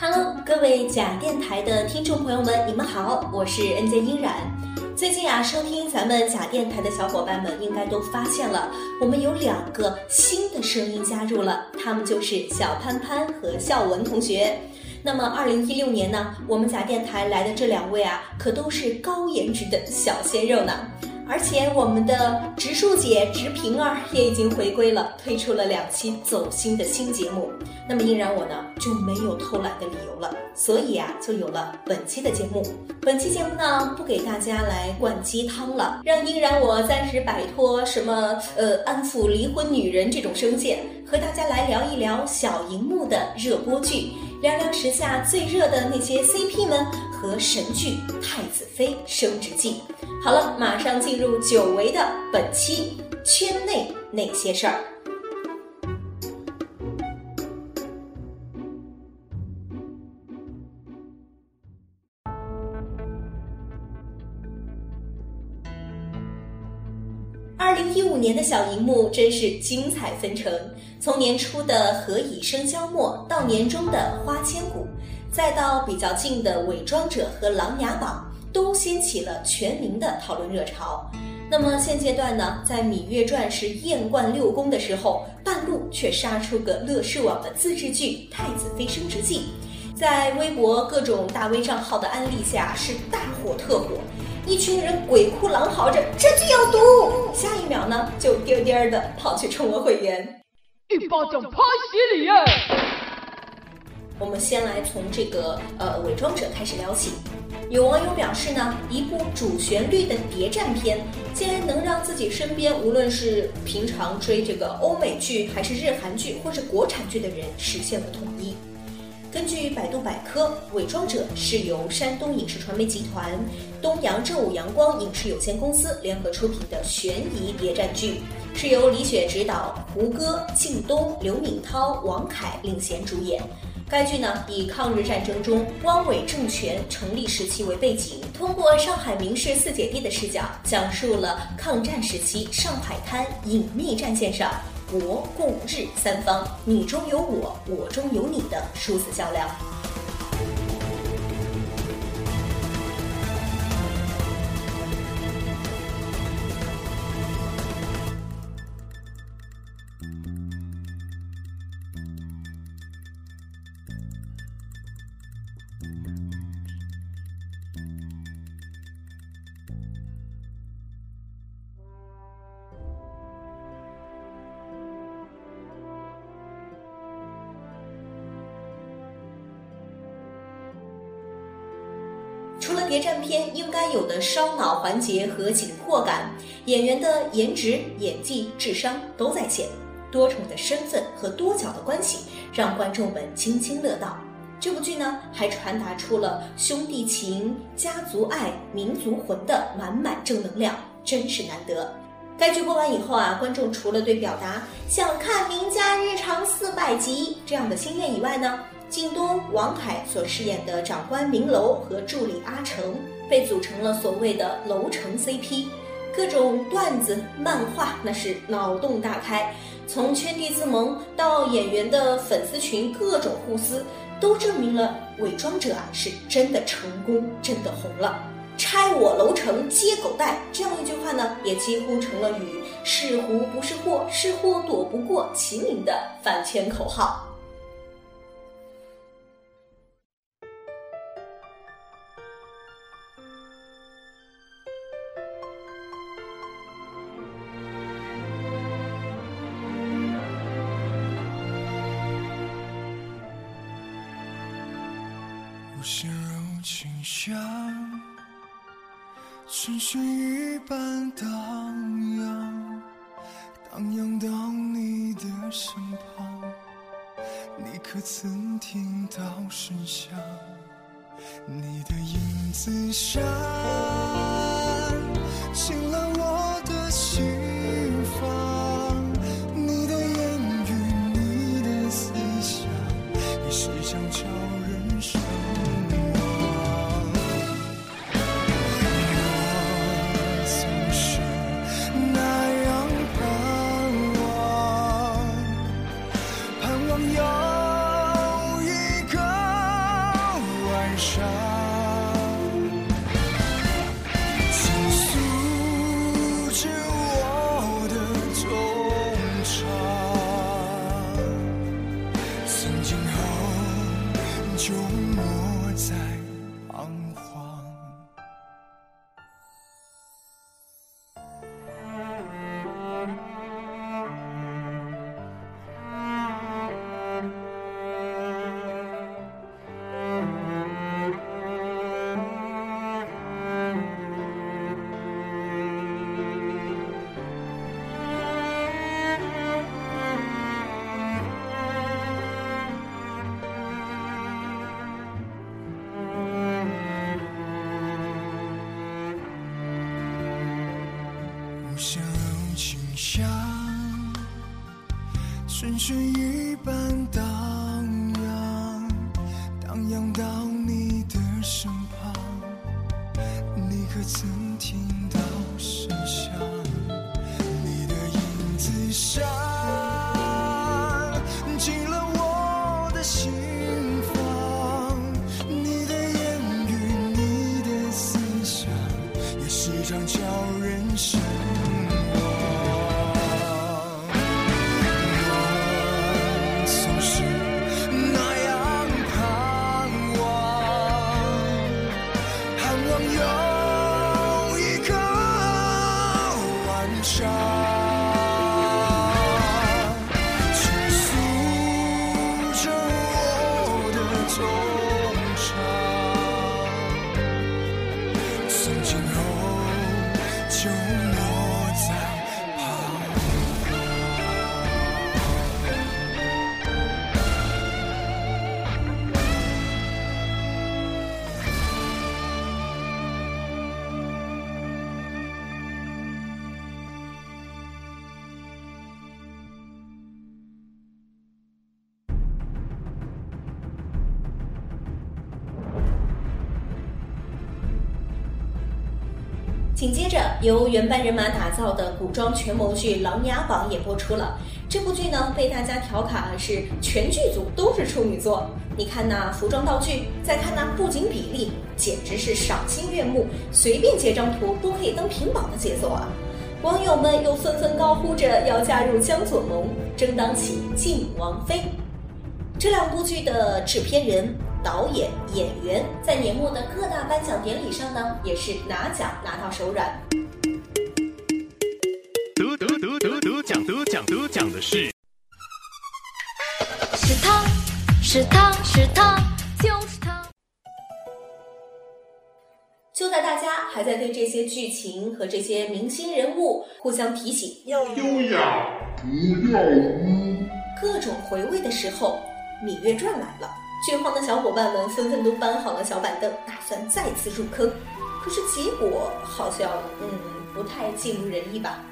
Hello，各位假电台的听众朋友们，你们好，我是恩杰英然。最近啊，收听咱们假电台的小伙伴们应该都发现了，我们有两个新的声音加入了，他们就是小潘潘和孝文同学。那么，二零一六年呢，我们假电台来的这两位啊，可都是高颜值的小鲜肉呢。而且我们的植树姐植平儿也已经回归了，推出了两期走心的新节目。那么依然我呢就没有偷懒的理由了，所以啊就有了本期的节目。本期节目呢不给大家来灌鸡汤了，让依然我暂时摆脱什么呃安抚离婚女人这种声线，和大家来聊一聊小荧幕的热播剧，聊聊时下最热的那些 CP 们和神剧《太子妃升职记》。好了，马上进入久违的本期圈内那些事儿。二零一五年的小荧幕真是精彩纷呈，从年初的《何以笙箫默》到年终的《花千骨》，再到比较近的《伪装者》和《琅琊榜》。都掀起了全民的讨论热潮。那么现阶段呢，在《芈月传》是艳冠六宫的时候，半路却杀出个乐视网的自制剧《太子妃升职记》，在微博各种大 V 账号的安利下是大火特火，一群人鬼哭狼嚎着这剧有毒，下一秒呢就颠颠的跑去充了会员，一巴掌拍死你！我们先来从这个呃伪装者开始聊起。有网友表示呢，一部主旋律的谍战片，竟然能让自己身边无论是平常追这个欧美剧，还是日韩剧，或是国产剧的人实现了统一。根据百度百科，《伪装者》是由山东影视传媒集团、东阳正午阳光影视有限公司联合出品的悬疑谍战剧，是由李雪执导，胡歌、靳东、刘敏涛、王凯领衔主演。该剧呢，以抗日战争中汪伪政权成立时期为背景，通过上海名士四姐弟的视角，讲述了抗战时期上海滩隐秘战线上国共日三方你中有我，我中有你的殊死较量。谍战片应该有的烧脑环节和紧迫感，演员的颜值、演技、智商都在线，多重的身份和多角的关系让观众们津津乐道。这部剧呢，还传达出了兄弟情、家族爱、民族魂的满满正能量，真是难得。该剧播完以后啊，观众除了对表达想看《名家日常四百集》这样的心愿以外呢，靳东、王凯所饰演的长官明楼和助理阿成，被组成了所谓的“楼城 CP”，各种段子、漫画那是脑洞大开，从圈地自萌到演员的粉丝群各种互撕，都证明了伪装者啊是真的成功，真的红了。拆我楼城接狗带这样一句话呢，也几乎成了与是狐不是祸，是祸躲不过齐名的反圈口号。心如清香，春水一般荡漾，荡漾到你的身旁。你可曾听到声响？你的影子闪，像清香，春水一般荡漾，荡漾到你的身旁，你可曾？紧接着，由原班人马打造的古装权谋剧《琅琊榜》也播出了。这部剧呢，被大家调侃是全剧组都是处女座。你看那服装道具，再看那布景比例，简直是赏心悦目，随便截张图都可以登屏保的节奏啊！网友们又纷纷高呼着要加入江左盟，争当起晋王妃。这两部剧的制片人、导演、演员在年末的各大颁奖典礼上呢，也是拿奖拿到手软。得得得得得奖得奖得奖的是是他，是他，是他，就是他。就在大家还在对这些剧情和这些明星人物互相提醒要优雅，不要污。各种回味的时候，《芈月传》来了。剧荒的小伙伴们纷纷都搬好了小板凳，打算再次入坑。可是结果好像，嗯，不太尽如人意吧。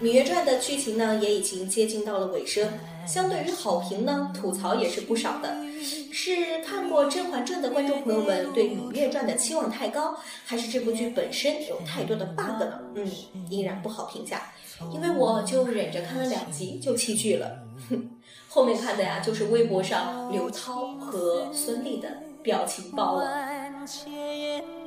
《芈月传》的剧情呢，也已经接近到了尾声。相对于好评呢，吐槽也是不少的。是看过《甄嬛传》的观众朋友们对《芈月传》的期望太高，还是这部剧本身有太多的 bug 呢？嗯，依然不好评价。因为我就忍着看了两集就弃剧了。哼，后面看的呀，就是微博上刘涛和孙俪的表情包了。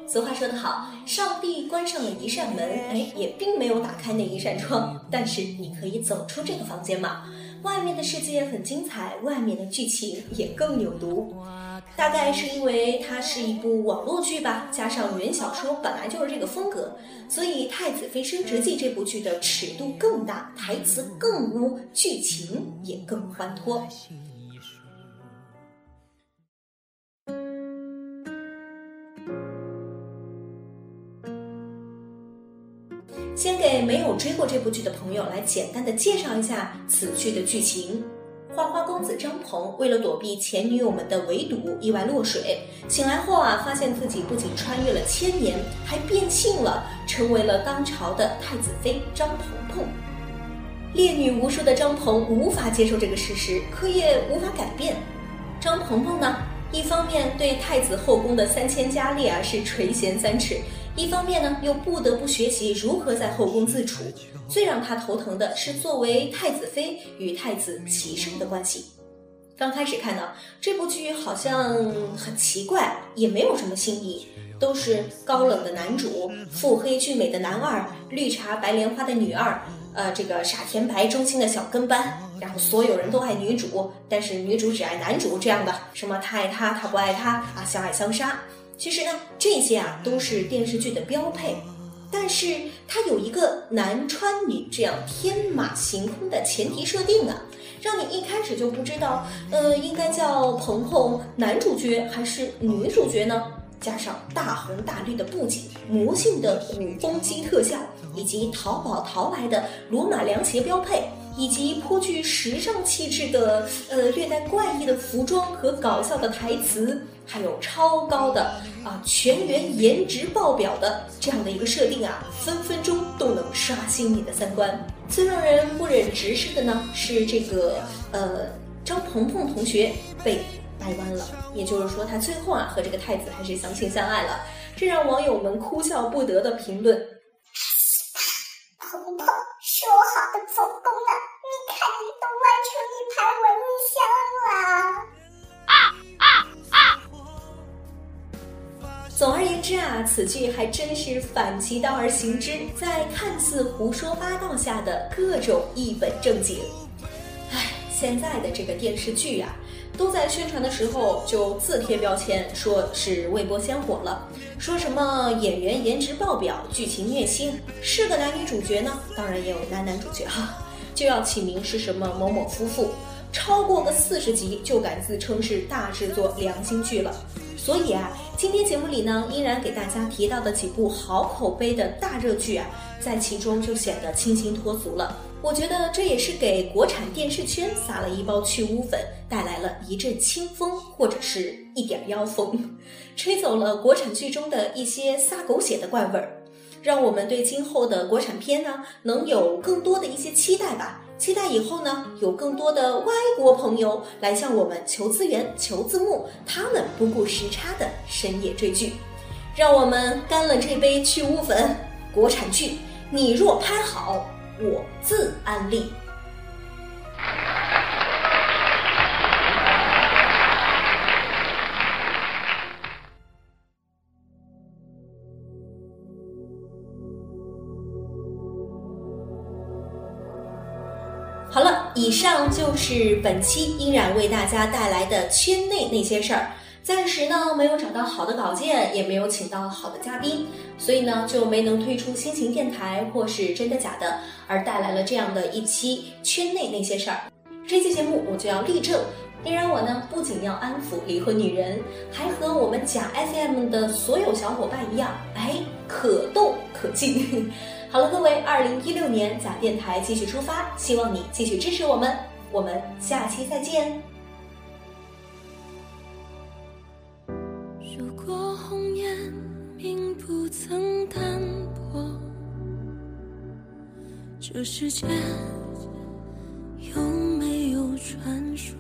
俗话说得好，上帝关上了一扇门，哎，也并没有打开那一扇窗，但是你可以走出这个房间嘛。外面的世界很精彩，外面的剧情也更有毒。大概是因为它是一部网络剧吧，加上原小说本来就是这个风格，所以《太子妃升职记》这部剧的尺度更大，台词更污，剧情也更欢脱。先给没有追过这部剧的朋友来简单的介绍一下此剧的剧情。花花公子张鹏为了躲避前女友们的围堵，意外落水。醒来后啊，发现自己不仅穿越了千年，还变性了，成为了当朝的太子妃张鹏鹏。烈女无数的张鹏无法接受这个事实，可也无法改变。张鹏鹏呢，一方面对太子后宫的三千佳丽啊是垂涎三尺。一方面呢，又不得不学习如何在后宫自处。最让他头疼的是，作为太子妃与太子齐生的关系。刚开始看呢，这部剧好像很奇怪，也没有什么新意，都是高冷的男主，腹黑俊美的男二，绿茶白莲花的女二，呃，这个傻甜白忠心的小跟班，然后所有人都爱女主，但是女主只爱男主这样的，什么他爱他，他不爱他啊，相爱相杀。其实呢，这些啊都是电视剧的标配，但是它有一个男穿女这样天马行空的前提设定啊，让你一开始就不知道，呃，应该叫鹏鹏男主角还是女主角呢？加上大红大绿的布景、魔性的古风机特效，以及淘宝淘来的罗马凉鞋标配。以及颇具时尚气质的，呃，略带怪异的服装和搞笑的台词，还有超高的啊全员颜值爆表的这样的一个设定啊，分分钟都能刷新你的三观。最让人不忍直视的呢，是这个呃张鹏鹏同学被掰弯了，也就是说他最后啊和这个太子还是相亲相爱了，这让网友们哭笑不得的评论。总而言之啊，此剧还真是反其道而行之，在看似胡说八道下的各种一本正经。唉，现在的这个电视剧啊，都在宣传的时候就自贴标签，说是未播先火了，说什么演员颜值爆表，剧情虐心，是个男女主角呢，当然也有男男主角哈，就要起名是什么某某夫妇，超过个四十集就敢自称是大制作良心剧了。所以啊，今天节目里呢，依然给大家提到的几部好口碑的大热剧啊，在其中就显得清新脱俗了。我觉得这也是给国产电视圈撒了一包去污粉，带来了一阵清风，或者是一点妖风，吹走了国产剧中的一些撒狗血的怪味儿，让我们对今后的国产片呢，能有更多的一些期待吧。期待以后呢，有更多的外国朋友来向我们求资源、求字幕，他们不顾时差的深夜追剧，让我们干了这杯去污粉。国产剧，你若拍好，我自安利。以上就是本期依然为大家带来的圈内那些事儿。暂时呢没有找到好的稿件，也没有请到好的嘉宾，所以呢就没能推出心情电台或是真的假的，而带来了这样的一期圈内那些事儿。这期节目我就要立正，依然我呢不仅要安抚离婚女人，还和我们假 FM 的所有小伙伴一样，哎，可动可静。好了，各位，二零一六年假电台继续出发，希望你继续支持我们，我们下期再见。如果红颜并不曾淡薄，这世间有没有传说？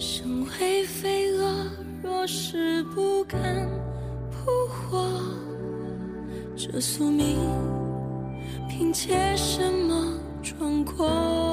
身为飞蛾，若是不敢的宿命凭借什么闯过？